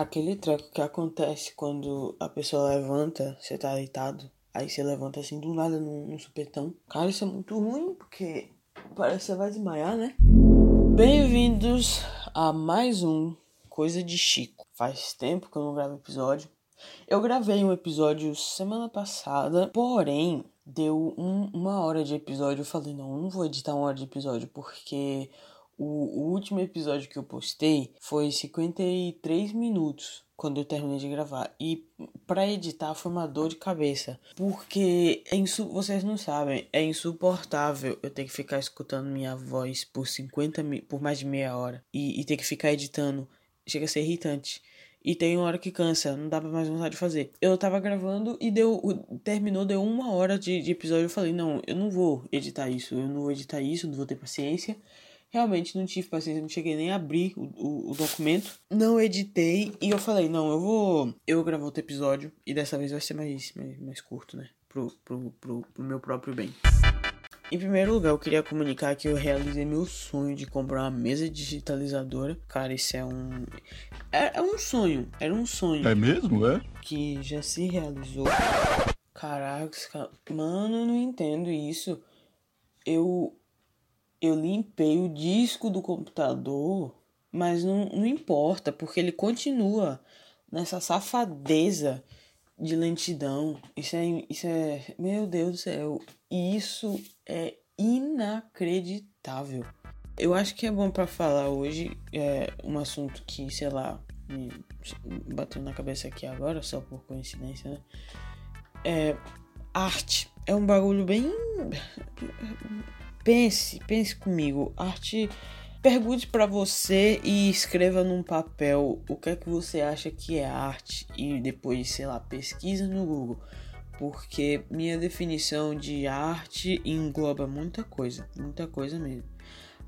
Aquele treco que acontece quando a pessoa levanta, você tá deitado, aí você levanta assim do nada num, num supetão. Cara, isso é muito ruim, porque parece que você vai desmaiar, né? Bem-vindos a mais um Coisa de Chico. Faz tempo que eu não gravo episódio. Eu gravei um episódio semana passada, porém, deu um, uma hora de episódio. Eu falei, não, eu não vou editar uma hora de episódio, porque o, o último episódio que eu postei foi 53 minutos quando eu terminei de gravar. E para editar foi uma dor de cabeça. Porque é insu vocês não sabem, é insuportável eu ter que ficar escutando minha voz por 50 por mais de meia hora. E, e ter que ficar editando. Chega a ser irritante. E tem uma hora que cansa, não dá pra mais vontade de fazer. Eu tava gravando e deu. Terminou, deu uma hora de, de episódio. Eu falei, não, eu não vou editar isso. Eu não vou editar isso, não vou ter paciência. Realmente não tive paciência, não cheguei nem a abrir o, o, o, documento. Não editei e eu falei, não, eu vou. Eu vou gravar outro episódio e dessa vez vai ser mais, mais, mais curto, né? Pro, pro, pro, pro meu próprio bem. Em primeiro lugar, eu queria comunicar que eu realizei meu sonho de comprar uma mesa digitalizadora. Cara, isso é um. É, é um sonho. Era um sonho. É mesmo, é? Que já se realizou. Caraca, mano, eu não entendo isso. Eu eu limpei o disco do computador, mas não, não importa, porque ele continua nessa safadeza de lentidão. Isso é, isso é. Meu Deus do céu. Isso é inacreditável. Eu acho que é bom para falar hoje é um assunto que, sei lá, me bateu na cabeça aqui agora, só por coincidência, né? É. Arte. É um bagulho bem pense, pense comigo. Arte. Pergunte para você e escreva num papel o que é que você acha que é arte e depois, sei lá, pesquisa no Google. Porque minha definição de arte engloba muita coisa, muita coisa mesmo.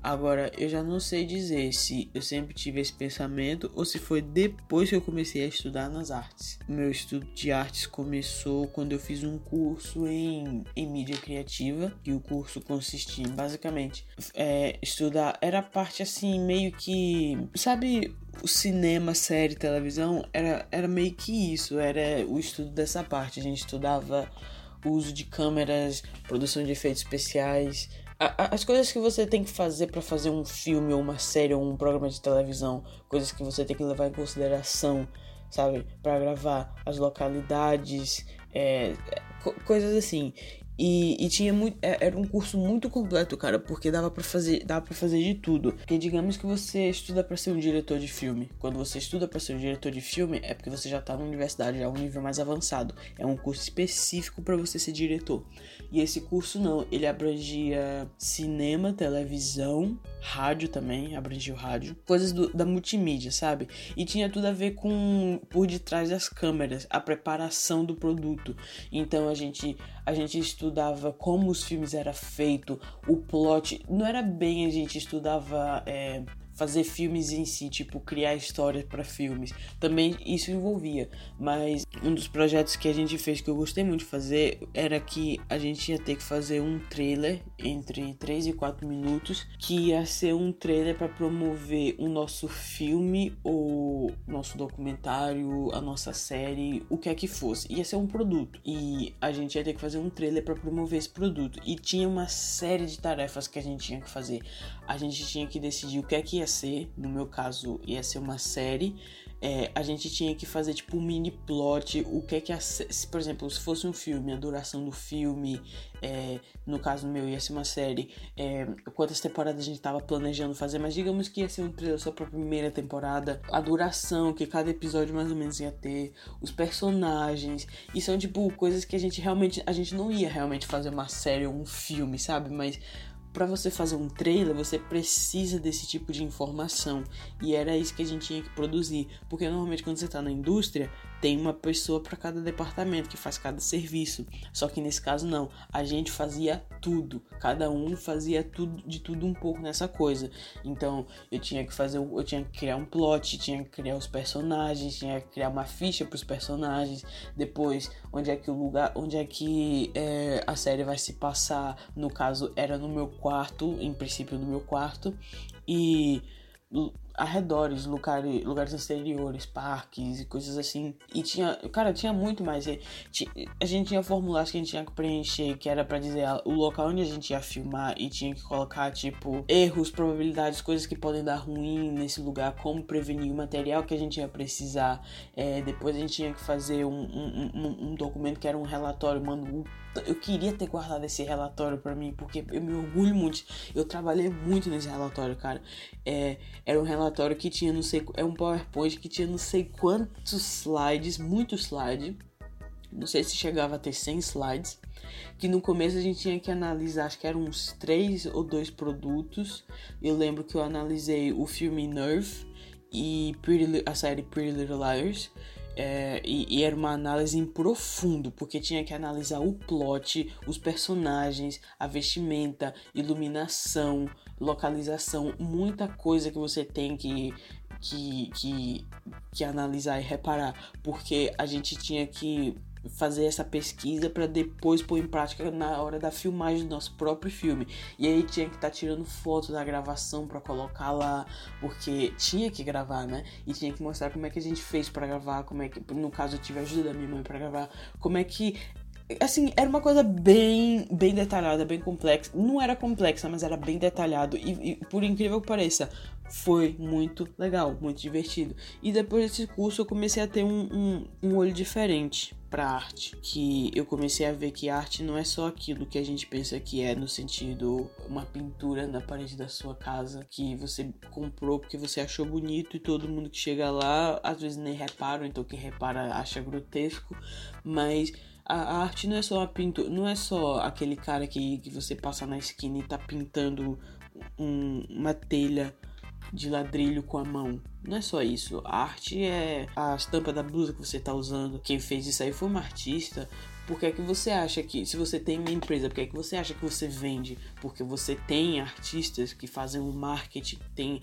Agora, eu já não sei dizer se eu sempre tive esse pensamento ou se foi depois que eu comecei a estudar nas artes. Meu estudo de artes começou quando eu fiz um curso em, em mídia criativa, e o curso consistia em basicamente é, estudar. Era parte assim, meio que. Sabe o cinema, série, televisão? Era, era meio que isso, era o estudo dessa parte. A gente estudava uso de câmeras, produção de efeitos especiais as coisas que você tem que fazer para fazer um filme ou uma série ou um programa de televisão, coisas que você tem que levar em consideração, sabe, para gravar as localidades, é, coisas assim. E, e, tinha muito. É, era um curso muito completo, cara, porque dava para fazer, dava para fazer de tudo. Porque digamos que você estuda para ser um diretor de filme. Quando você estuda para ser um diretor de filme, é porque você já tá na universidade, já é um nível mais avançado. É um curso específico para você ser diretor. E esse curso não, ele abrangia cinema, televisão, rádio também, abrangia o rádio, coisas do, da multimídia, sabe? E tinha tudo a ver com por detrás das câmeras, a preparação do produto. Então a gente a gente estudava como os filmes eram feitos, o plot. Não era bem a gente estudava é, fazer filmes em si, tipo criar histórias para filmes. Também isso envolvia, mas um dos projetos que a gente fez que eu gostei muito de fazer era que a gente ia ter que fazer um trailer entre 3 e 4 minutos, que ia ser um trailer para promover o nosso filme ou nosso documentário, a nossa série, o que é que fosse. Ia ser um produto e a gente ia ter que fazer um trailer para promover esse produto e tinha uma série de tarefas que a gente tinha que fazer. A gente tinha que decidir o que é que ia ser, no meu caso ia ser uma série, é, a gente tinha que fazer tipo um mini plot, o que é que a, se, por exemplo, se fosse um filme, a duração do filme, é, no caso meu ia ser uma série, é, quantas temporadas a gente estava planejando fazer, mas digamos que ia ser um trailer só para a primeira temporada, a duração que cada episódio mais ou menos ia ter, os personagens, e são tipo coisas que a gente realmente, a gente não ia realmente fazer uma série ou um filme, sabe? Mas para você fazer um trailer, você precisa desse tipo de informação. E era isso que a gente tinha que produzir. Porque normalmente quando você está na indústria, tem uma pessoa para cada departamento que faz cada serviço. Só que nesse caso não, a gente fazia tudo, cada um fazia tudo de tudo um pouco nessa coisa. Então eu tinha que fazer, eu tinha que criar um plot, tinha que criar os personagens, tinha que criar uma ficha para os personagens. Depois, onde é que o lugar, onde é que é, a série vai se passar? No caso era no meu quarto, em princípio no meu quarto e arredores, lugares, lugares exteriores, parques e coisas assim. E tinha, cara, tinha muito mais. A gente tinha formulários que a gente tinha que preencher, que era para dizer o local onde a gente ia filmar e tinha que colocar, tipo, erros, probabilidades, coisas que podem dar ruim nesse lugar, como prevenir o material que a gente ia precisar. É, depois a gente tinha que fazer um, um, um, um documento que era um relatório, mano, eu queria ter guardado esse relatório para mim, porque eu me orgulho muito. Eu trabalhei muito nesse relatório, cara. É, era um relatório que tinha não sei. É um PowerPoint que tinha não sei quantos slides, muitos slides. Não sei se chegava a ter 100 slides. Que no começo a gente tinha que analisar, acho que eram uns três ou dois produtos. Eu lembro que eu analisei o filme Nerve e Pretty, a série Pretty Little Liars. É, e, e, era uma análise em profundo, porque tinha que analisar o plot, os personagens, a vestimenta, iluminação, localização, muita coisa que você tem que, que, que, que analisar e reparar, porque a gente tinha que fazer essa pesquisa para depois pôr em prática na hora da filmagem do nosso próprio filme. E aí tinha que estar tá tirando foto da gravação para colocar lá, porque tinha que gravar, né? E tinha que mostrar como é que a gente fez para gravar, como é que no caso eu tive a ajuda da minha mãe para gravar, como é que assim, era uma coisa bem, bem detalhada, bem complexa. Não era complexa, mas era bem detalhado. E, e, por incrível que pareça, foi muito legal, muito divertido. E depois desse curso eu comecei a ter um, um, um olho diferente para arte, que eu comecei a ver que arte não é só aquilo que a gente pensa que é no sentido uma pintura na parede da sua casa que você comprou porque você achou bonito e todo mundo que chega lá às vezes nem repara, então quem repara acha grotesco, mas a arte não é só a pintura, não é só aquele cara que, que você passa na esquina e tá pintando um, uma telha de ladrilho com a mão. Não é só isso. A arte é a estampa da blusa que você está usando. Quem fez isso aí foi uma artista. Por que é que você acha que, se você tem uma empresa, por que é que você acha que você vende? Porque você tem artistas que fazem um marketing, tem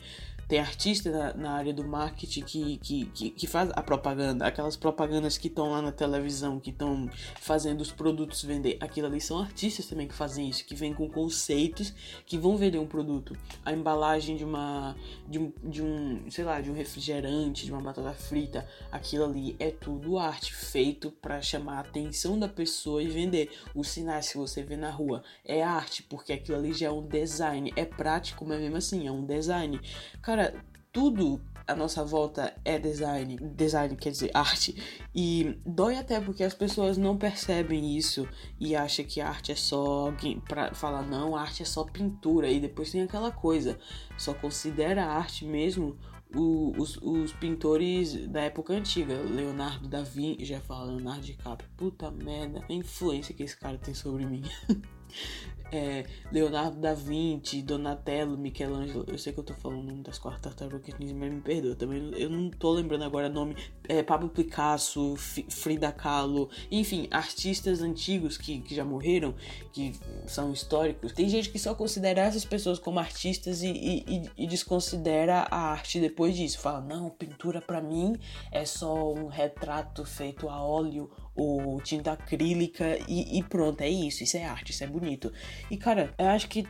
tem artista na, na, área do marketing que, que, que, que, faz a propaganda, aquelas propagandas que estão lá na televisão, que estão fazendo os produtos vender. Aquilo ali são artistas também que fazem isso, que vêm com conceitos que vão vender um produto. A embalagem de uma de um, de um sei lá, de um refrigerante, de uma batata frita, aquilo ali é tudo arte feito para chamar a atenção da pessoa e vender. Os sinais que você vê na rua é arte, porque aquilo ali já é um design, é prático, mas mesmo assim é um design. Cara, Cara, tudo à nossa volta é design. Design quer dizer arte. E dói até porque as pessoas não percebem isso e acham que arte é só para falar não, arte é só pintura e depois tem aquela coisa. Só considera arte mesmo o, os, os, pintores da época antiga, Leonardo da Vinci, já fala Leonardo DiCaprio, puta merda, a influência que esse cara tem sobre mim. é, Leonardo da Vinci, Donatello, Michelangelo. Eu sei que eu tô falando das quatro tartarugas mas me perdoa. Também eu não tô lembrando agora o nome. É, Pablo Picasso, F Frida Kahlo, enfim, artistas antigos que, que já morreram, que são históricos. Tem gente que só considera essas pessoas como artistas e, e, e desconsidera a arte depois disso. Fala, não, pintura para mim é só um retrato feito a óleo ou tinta acrílica e, e, pronto, é isso, isso é arte, isso é bonito. E cara, eu acho que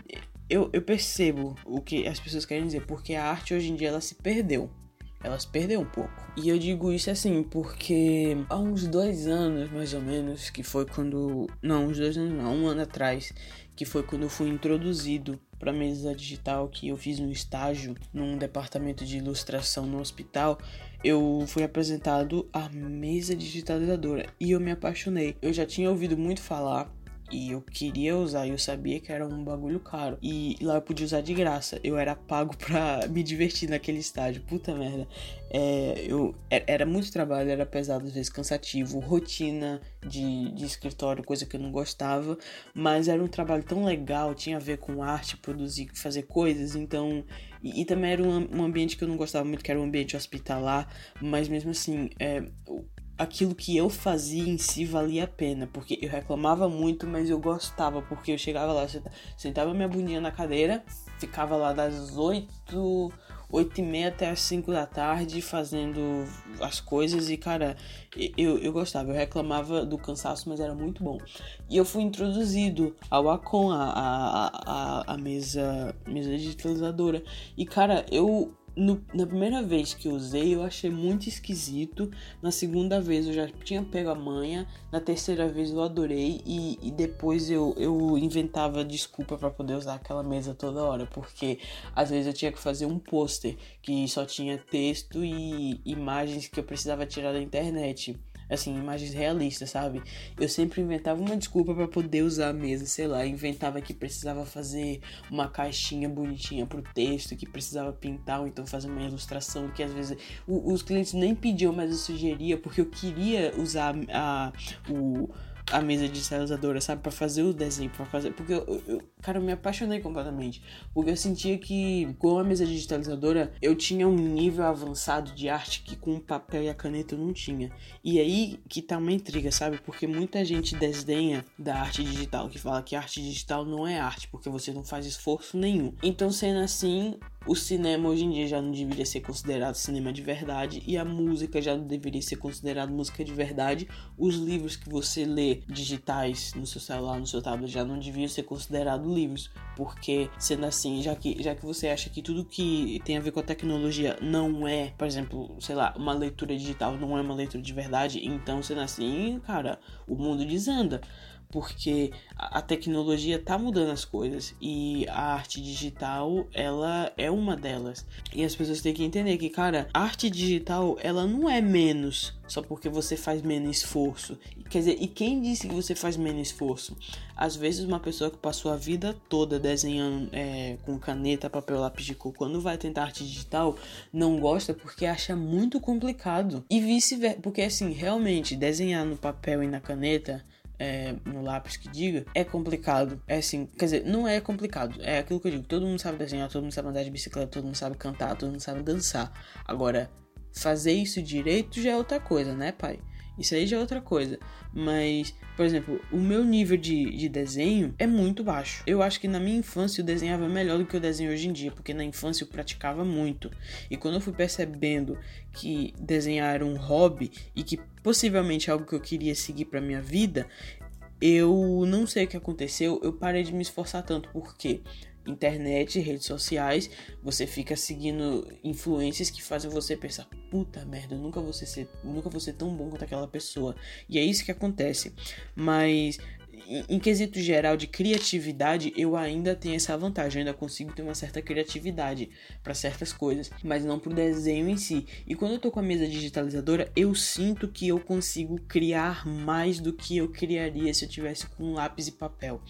eu, eu percebo o que as pessoas querem dizer, porque a arte hoje em dia ela se perdeu. Ela se perdeu um pouco. E eu digo isso assim, porque há uns dois anos, mais ou menos, que foi quando. Não, uns dois anos não, um ano atrás, que foi quando eu fui introduzido para mesa digital que eu fiz um estágio num departamento de ilustração no hospital eu fui apresentado à mesa digitalizadora e eu me apaixonei. Eu já tinha ouvido muito falar e eu queria usar e eu sabia que era um bagulho caro. E lá eu podia usar de graça. Eu era pago pra me divertir naquele estágio. Puta merda. É, eu, era muito trabalho, era pesado, às vezes cansativo, rotina de, de escritório, coisa que eu não gostava. Mas era um trabalho tão legal, tinha a ver com arte, produzir, fazer coisas. Então. E, e também era um, um, ambiente que eu não gostava muito, que era um ambiente hospitalar. Mas mesmo assim, é, aquilo que eu fazia em si valia a pena, porque eu reclamava muito, mas eu gostava, porque eu chegava lá, sentava minha bundinha na cadeira, ficava lá das 8, 8 e meia até as 5 da tarde fazendo as coisas e, cara, eu, eu gostava, eu reclamava do cansaço, mas era muito bom. E eu fui introduzido ao Acon, a, a, a, a mesa, mesa digitalizadora, e, cara, eu no, na primeira vez que eu usei, eu achei muito esquisito. Na segunda vez eu já tinha pego a manha. Na terceira vez eu adorei. E, e depois eu, eu inventava desculpa para poder usar aquela mesa toda hora. Porque às vezes eu tinha que fazer um pôster que só tinha texto e imagens que eu precisava tirar da internet assim, imagens realistas, sabe? Eu sempre inventava uma desculpa para poder usar a mesa, sei lá, inventava que precisava fazer uma caixinha bonitinha pro texto, que precisava pintar, ou então fazer uma ilustração, que às vezes o, os clientes nem pediam, mas eu sugeria, porque eu queria usar a, o a mesa digitalizadora, sabe? para fazer o desenho, para fazer. Porque eu, eu, cara, eu me apaixonei completamente. Porque eu sentia que com a mesa digitalizadora eu tinha um nível avançado de arte que com o papel e a caneta eu não tinha. E aí que tá uma intriga, sabe? Porque muita gente desdenha da arte digital, que fala que arte digital não é arte, porque você não faz esforço nenhum. Então, sendo assim, o cinema hoje em dia já não deveria ser considerado cinema de verdade e a música já não deveria ser considerada música de verdade. Os livros que você lê digitais no seu celular, no seu tablet já não deviam ser considerados livros, porque sendo assim, já que já que você acha que tudo que tem a ver com a tecnologia não é, por exemplo, sei lá, uma leitura digital não é uma leitura de verdade, então sendo assim, cara, o mundo desanda porque a tecnologia tá mudando as coisas e a arte digital ela é uma delas. E as pessoas têm que entender que cara a arte digital ela não é menos só porque você faz menos esforço. Quer dizer e quem disse que você faz menos esforço? Às vezes uma pessoa que passou a vida toda desenhando é, com caneta papel lápis de cor quando vai tentar arte digital não gosta porque acha muito complicado. E vice-versa porque assim realmente desenhar no papel e na caneta é, no lápis que diga, é complicado. É assim, quer dizer, não é complicado. É aquilo que eu digo: todo mundo sabe desenhar, todo mundo sabe andar de bicicleta, todo mundo sabe cantar, todo mundo sabe dançar. Agora, fazer isso direito já é outra coisa, né, pai? Isso aí já é outra coisa. Mas, por exemplo, o meu nível de, de desenho é muito baixo. Eu acho que na minha infância eu desenhava melhor do que eu desenho hoje em dia, porque na infância eu praticava muito. E quando eu fui percebendo que desenhar era um hobby e que possivelmente é algo que eu queria seguir para minha vida, eu não sei o que aconteceu, eu parei de me esforçar tanto, porque internet, redes sociais, você fica seguindo influências que fazem você pensar, puta merda, eu nunca vou ser, nunca vou ser tão bom quanto aquela pessoa. E é isso que acontece. Mas em quesito geral de criatividade, eu ainda tenho essa vantagem, eu ainda consigo ter uma certa criatividade para certas coisas, mas não pro desenho em si. E quando eu tô com a mesa digitalizadora, eu sinto que eu consigo criar mais do que eu criaria se eu tivesse com lápis e papel.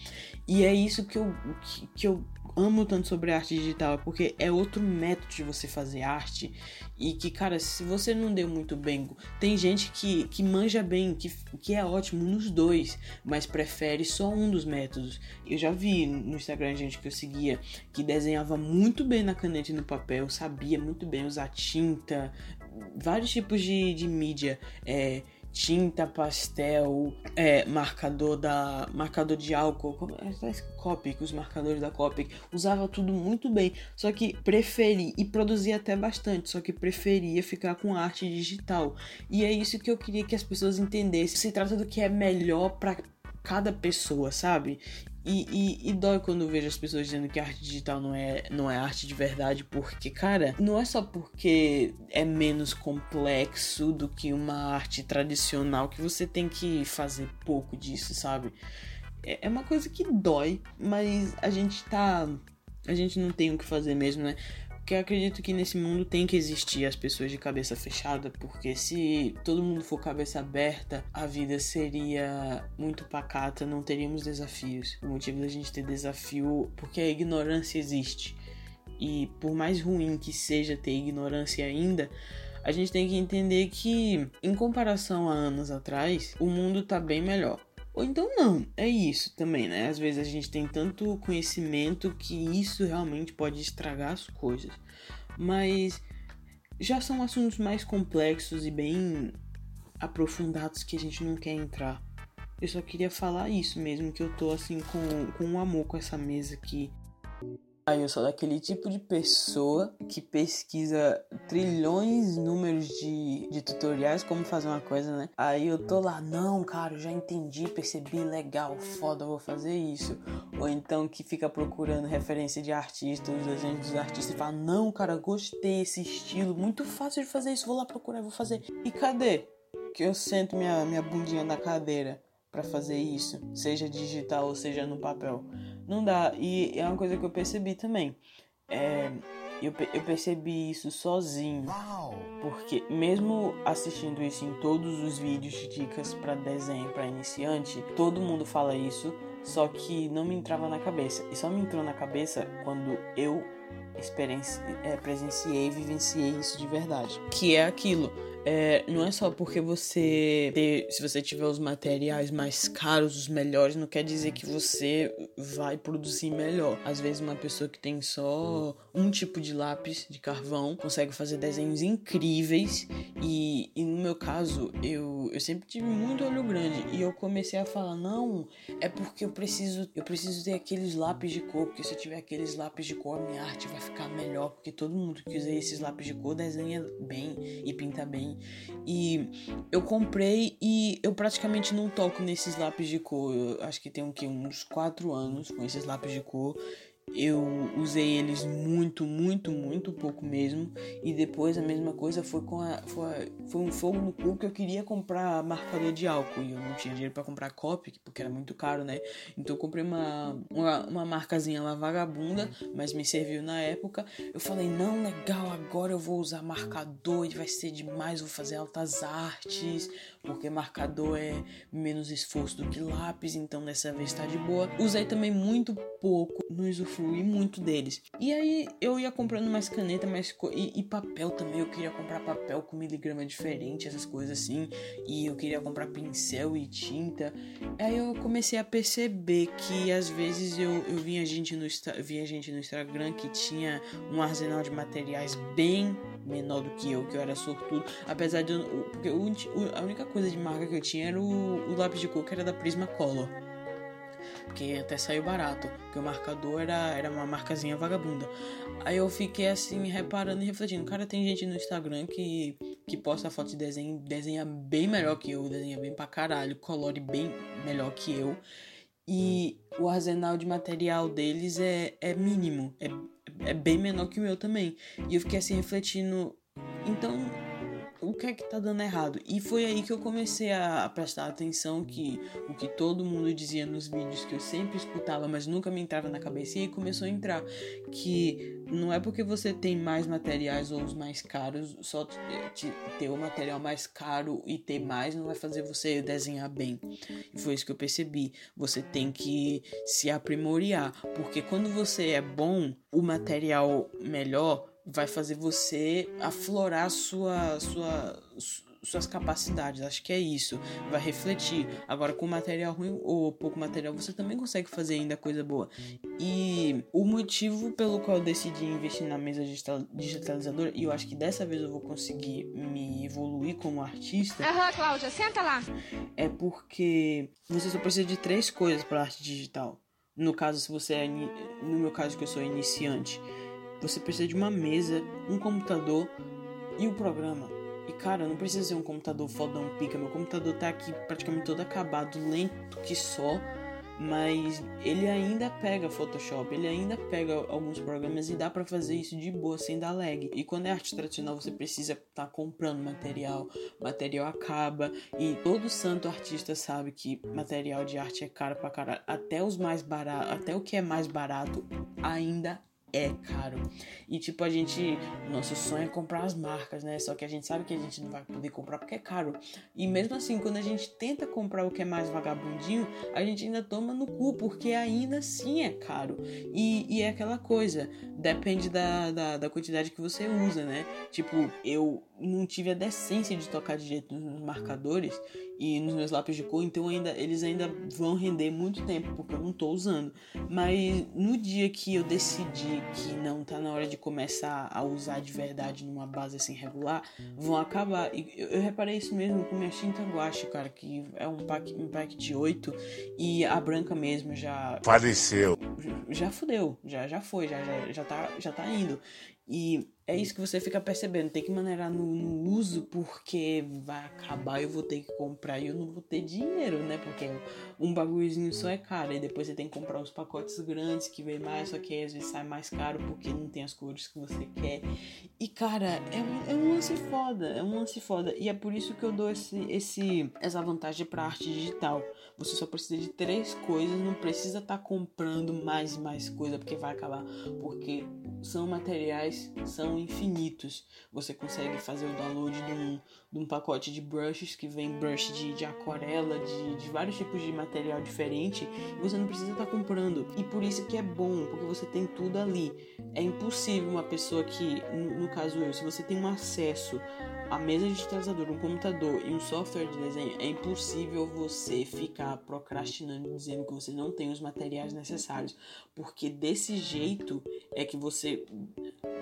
E é isso que eu, que, que eu amo tanto sobre arte digital, porque é outro método de você fazer arte e que, cara, se você não deu muito bem, tem gente que, que manja bem, que, que é ótimo nos dois, mas prefere só um dos métodos. Eu já vi no Instagram gente que eu seguia que desenhava muito bem na caneta e no papel, sabia muito bem usar tinta, vários tipos de, de mídia. É, tinta, pastel, é, marcador da marcador de álcool, é, Copic, os marcadores da Copic, usava tudo muito bem, só que preferia e produzia até bastante, só que preferia ficar com arte digital. E é isso que eu queria que as pessoas entendessem. Se trata do que é melhor para cada pessoa, sabe? E, e, e, dói quando eu vejo as pessoas dizendo que arte digital não é, não é arte de verdade, porque, cara, não é só porque é menos complexo do que uma arte tradicional que você tem que fazer pouco disso, sabe? É, é uma coisa que dói, mas a gente tá. A gente não tem o que fazer mesmo, né? Porque eu acredito que nesse mundo tem que existir as pessoas de cabeça fechada, porque se todo mundo for cabeça aberta, a vida seria muito pacata, não teríamos desafios. O motivo da gente ter desafio, porque a ignorância existe. E por mais ruim que seja ter ignorância ainda, a gente tem que entender que, em comparação a anos atrás, o mundo tá bem melhor. Ou então não, é isso também, né? Às vezes a gente tem tanto conhecimento que isso realmente pode estragar as coisas. Mas já são assuntos mais complexos e bem aprofundados que a gente não quer entrar. Eu só queria falar isso mesmo, que eu tô assim com, com um amor com essa mesa aqui. Aí eu sou daquele tipo de pessoa que pesquisa trilhões números de, de tutoriais como fazer uma coisa, né? Aí eu tô lá, não, cara, já entendi, percebi, legal, foda, vou fazer isso. Ou então que fica procurando referência de artistas, os desenhos dos artistas e fala, não, cara, gostei esse estilo, muito fácil de fazer isso, vou lá procurar, vou fazer. E cadê? Que eu sento minha, minha bundinha na cadeira para fazer isso, seja digital ou seja no papel. Não dá. E é uma coisa que eu percebi também. É, eu, eu percebi isso sozinho. Porque mesmo assistindo isso em todos os vídeos de dicas para desenho para iniciante, todo mundo fala isso, só que não me entrava na cabeça. E só me entrou na cabeça quando eu é, presenciei e vivenciei isso de verdade. Que é aquilo é, não é só porque você ter, se você tiver os materiais mais caros, os melhores, não quer dizer que você vai produzir melhor. Às vezes uma pessoa que tem só um tipo de lápis de carvão consegue fazer desenhos incríveis. E, e no meu caso eu, eu sempre tive muito olho grande. E eu comecei a falar não é porque eu preciso eu preciso ter aqueles lápis de cor porque se eu tiver aqueles lápis de cor minha arte vai ficar melhor porque todo mundo que usa esses lápis de cor desenha bem e pinta bem e eu comprei e eu praticamente não toco nesses lápis de cor. Eu acho que tem um, uns 4 anos com esses lápis de cor. Eu usei eles muito, muito, muito pouco mesmo. E depois a mesma coisa foi com a. Foi, foi um fogo no cu que eu queria comprar marcador de álcool. E eu não tinha dinheiro para comprar Copic, porque era muito caro, né? Então eu comprei uma, uma, uma marcazinha lá vagabunda, mas me serviu na época. Eu falei, não, legal, agora eu vou usar marcador e vai ser demais, vou fazer altas artes, porque marcador é menos esforço do que lápis, então dessa vez tá de boa. Usei também muito pouco no usufruí muito deles. E aí eu ia comprando mais caneta, mais e, e, papel também. Eu queria comprar papel com miligrama diferente, essas coisas assim. E eu queria comprar pincel e tinta. Aí eu comecei a perceber que às vezes eu, eu via, gente no, gente no Instagram que tinha um arsenal de materiais bem menor do que eu, que eu era sortudo. Apesar de eu, Porque a única coisa de marca que eu tinha era o, o lápis de cor que era da Prismacolor porque até saiu barato, porque o marcador era, era uma marcazinha vagabunda. Aí eu fiquei assim, reparando e refletindo, cara, tem gente no Instagram que, que posta foto de desenho, desenha bem melhor que eu, desenha bem pra caralho, colore bem melhor que eu. E o arsenal de material deles é, é mínimo, é, é bem menor que o meu também. E eu fiquei assim refletindo, então o que é que tá dando errado? E foi aí que eu comecei a, prestar atenção que o que todo mundo dizia nos vídeos que eu sempre escutava, mas nunca me entrava na cabeça, e começou a entrar que não é porque você tem mais materiais ou os mais caros, só ter o material mais caro e ter mais não vai fazer você desenhar bem. E foi isso que eu percebi. Você tem que se aprimorar, porque quando você é bom, o material melhor vai fazer você aflorar sua, sua, suas capacidades. Acho que é isso. Vai refletir. Agora, com material ruim ou pouco material, você também consegue fazer ainda coisa boa. E o motivo pelo qual eu decidi investir na mesa digitalizadora, e eu acho que dessa vez eu vou conseguir me evoluir como artista. Aham, Cláudia, senta lá. É porque você só precisa de três coisas para arte digital. No caso, se você é. No meu caso, que eu sou iniciante você precisa de uma mesa, um computador e o programa. E cara, não precisa ser um computador fodão pica. Meu computador tá aqui praticamente todo acabado, lento que só. Mas ele ainda pega Photoshop, ele ainda pega alguns programas e dá para fazer isso de boa sem dar lag. E quando é arte tradicional, você precisa estar tá comprando material, material acaba e todo santo artista sabe que material de arte é caro pra caralho. Até os mais baratos, até o que é mais barato ainda é caro. E tipo, a gente. Nosso sonho é comprar as marcas, né? Só que a gente sabe que a gente não vai poder comprar porque é caro. E mesmo assim, quando a gente tenta comprar o que é mais vagabundinho, a gente ainda toma no cu, porque ainda assim é caro. E, e é aquela coisa, depende da, da, da quantidade que você usa, né? Tipo, eu não tive a decência de tocar de jeito nos marcadores e nos meus lápis de cor, então ainda eles ainda vão render muito tempo porque eu não tô usando. Mas no dia que eu decidi que não tá na hora de começar a usar de verdade numa base assim regular, vão acabar. E eu, eu reparei isso mesmo com minha tinta guache, cara, que é um pack, um pack de 8 e a branca mesmo já. Faleceu. Já, já fudeu, já, já foi, já, já, já, tá, já tá indo. E é isso que você fica percebendo. Tem que maneirar no, no, uso porque vai acabar eu vou ter que comprar e eu não vou ter dinheiro, né? Porque um bagulhozinho só é caro. E depois você tem que comprar os pacotes grandes que vem mais, só que às vezes sai mais caro porque não tem as cores que você quer. E cara, é um, é um lance foda. É um lance foda. E é por isso que eu dou esse, esse, essa vantagem pra arte digital. Você só precisa de três coisas, não precisa estar tá comprando mais e mais coisa porque vai acabar. Porque são materiais, são infinitos. Você consegue fazer o download de um, de um pacote de brushes que vem brush de, de aquarela, de, de vários tipos de material diferente. E você não precisa estar tá comprando. E por isso que é bom, porque você tem tudo ali. É impossível uma pessoa que, no, no caso eu, se você tem um acesso a mesa digitalizadora, um computador e um software de desenho, é impossível você ficar procrastinando dizendo que você não tem os materiais necessários, porque desse jeito é que você,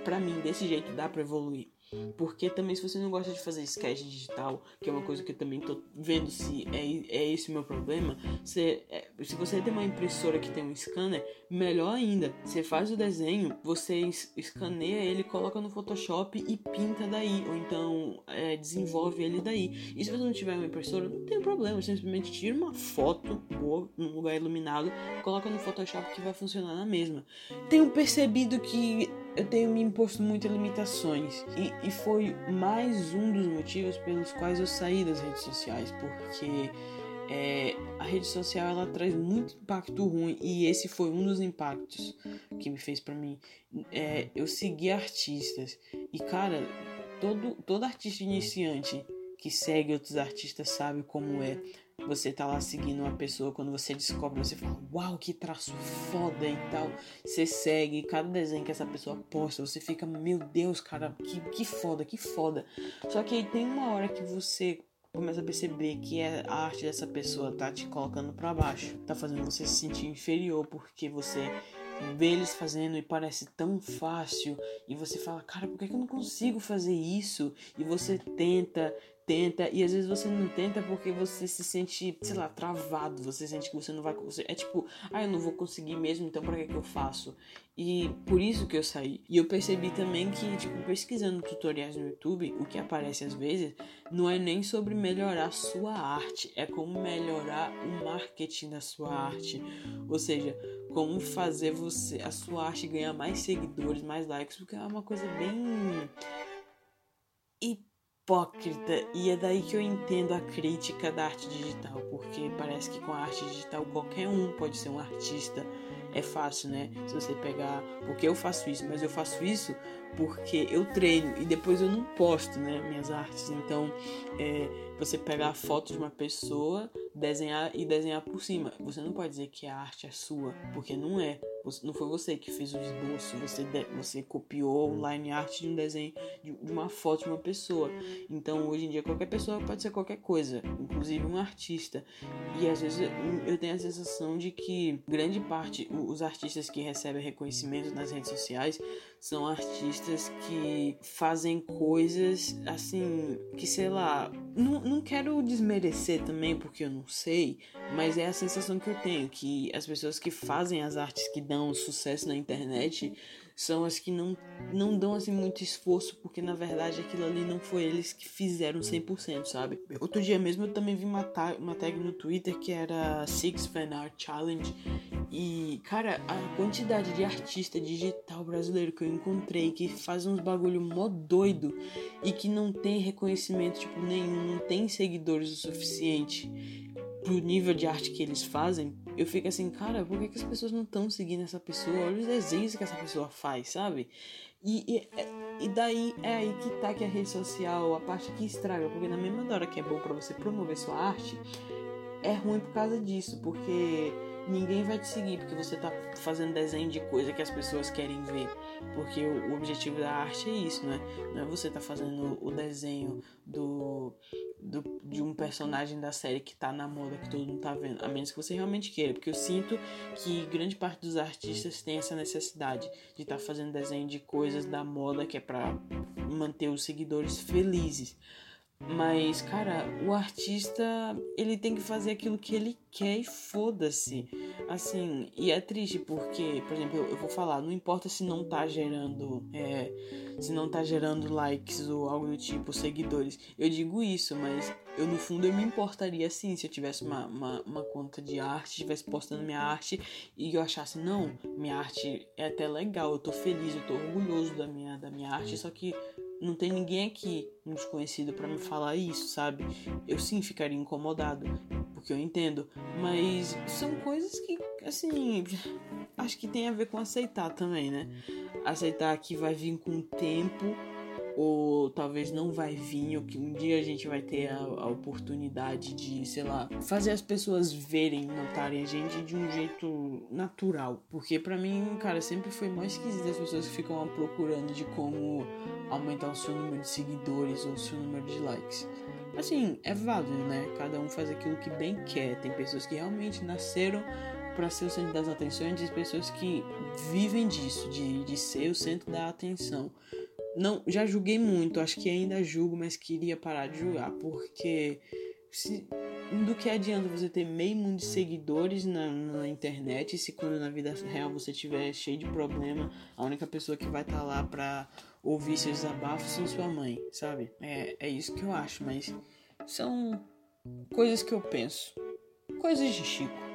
para mim, desse jeito dá para evoluir. Porque também se você não gosta de fazer sketch digital, que é uma coisa que eu também tô vendo se é, é esse o meu problema, você, é, se você tem uma impressora que tem um scanner, melhor ainda, você faz o desenho, você escaneia ele, coloca no Photoshop e pinta daí, ou então é, desenvolve ele daí. E se você não tiver uma impressora, não tem problema, simplesmente tira uma foto boa, num lugar iluminado, coloca no Photoshop que vai funcionar na mesma. Tenho percebido que eu tenho me imposto muitas limitações e, e, foi mais um dos motivos pelos quais eu saí das redes sociais, porque é, a rede social ela traz muito impacto ruim e esse foi um dos impactos que me fez para mim. É, eu segui artistas e cara, todo todo artista iniciante que segue outros artistas sabe como é você tá lá seguindo uma pessoa, quando você descobre, você fala, uau, que traço foda e tal. Você segue cada desenho que essa pessoa posta, você fica, meu Deus, cara, que, que foda, que foda. Só que aí tem uma hora que você começa a perceber que é a arte dessa pessoa tá te colocando para baixo, tá fazendo você se sentir inferior porque você vê eles fazendo e parece tão fácil e você fala, cara, por que, que eu não consigo fazer isso? E você tenta, tenta e às vezes você não tenta porque você se sente, sei lá, travado, você sente que você não vai conseguir. É tipo, ah, eu não vou conseguir mesmo, então para que que eu faço? E por isso que eu saí. E eu percebi também que, tipo, pesquisando tutoriais no YouTube, o que aparece às vezes não é nem sobre melhorar sua arte, é como melhorar o marketing da sua arte. Ou seja, como fazer você a sua arte ganhar mais seguidores, mais likes, porque é uma coisa bem hipócrita e é daí que eu entendo a crítica da arte digital, porque parece que com a arte digital qualquer um pode ser um artista. É fácil, né? Se você pegar, porque eu faço isso, mas eu faço isso porque eu treino e depois eu não posto, né, minhas artes. Então, é, você pegar a foto de uma pessoa, desenhar e desenhar por cima. Você não pode dizer que a arte é sua, porque não é. Não foi você que fez o esboço, você, você copiou o line art de um desenho, de uma foto de uma pessoa. Então, hoje em dia, qualquer pessoa pode ser qualquer coisa, inclusive um artista. E às vezes eu tenho a sensação de que grande parte, os artistas que recebem reconhecimento nas redes sociais são artistas que fazem coisas assim, que sei lá, não, não quero desmerecer também porque eu não sei, mas é a sensação que eu tenho que as pessoas que fazem as artes que dão sucesso na internet são as que não, não dão assim muito esforço, porque na verdade aquilo ali não foi eles que fizeram 100%, sabe? Outro dia mesmo eu também vi uma, tag, uma tag no Twitter que era Six Fan Art Challenge e, cara, a quantidade de artista digital brasileiro que eu encontrei que faz uns bagulho mó doido e que não tem reconhecimento tipo nenhum, não tem seguidores o suficiente pro nível de arte que eles fazem, eu fico assim, cara, por que, que as pessoas não estão seguindo essa pessoa? Olha os desenhos que essa pessoa faz, sabe? E, e, e, daí é aí que tá que a rede social, a parte que estraga, porque na mesma hora que é bom para você promover sua arte, é ruim por causa disso, porque ninguém vai te seguir porque você tá fazendo desenho de coisa que as pessoas querem ver. Porque o, objetivo da arte é isso, né? Não é você tá fazendo o desenho do do, de um personagem da série que tá na moda, que todo mundo tá vendo. A menos que você realmente queira. Porque eu sinto que grande parte dos artistas tem essa necessidade de estar tá fazendo desenho de coisas da moda que é pra manter os seguidores felizes. Mas, cara, o artista, ele tem que fazer aquilo que ele quer e foda-se. Assim, e é triste porque, por exemplo, eu, eu, vou falar, não importa se não tá gerando. É, se não tá gerando likes ou algo do tipo, seguidores. Eu digo isso, mas eu no fundo eu me importaria sim se eu tivesse uma, uma, uma conta de arte, estivesse postando minha arte e eu achasse, não, minha arte é até legal, eu tô feliz, eu tô orgulhoso da minha, da minha arte, só que não tem ninguém aqui, um desconhecido, para me falar isso, sabe? Eu sim ficaria incomodado, porque eu entendo, mas são coisas que, assim, acho que tem a ver com aceitar também, né? Aceitar que vai vir com o tempo ou talvez não vai vir, ou que um dia a gente vai ter a, a, oportunidade de, sei lá, fazer as pessoas verem, notarem a gente de um jeito natural. Porque para mim, cara, sempre foi mais esquisito as pessoas que ficam procurando de como aumentar o seu número de seguidores ou o seu número de likes. Assim, é válido, né? Cada um faz aquilo que bem quer. Tem pessoas que realmente nasceram para ser o centro das atenções e pessoas que vivem disso, de, de ser o centro da atenção não já julguei muito, acho que ainda julgo, mas queria parar de julgar, porque se, do que adianta você ter meio mundo de seguidores na, na internet se quando na vida real você tiver cheio de problema, a única pessoa que vai estar tá lá pra ouvir seus desabafos são sua mãe, sabe? É, é isso que eu acho, mas são coisas que eu penso. Coisas de Chico.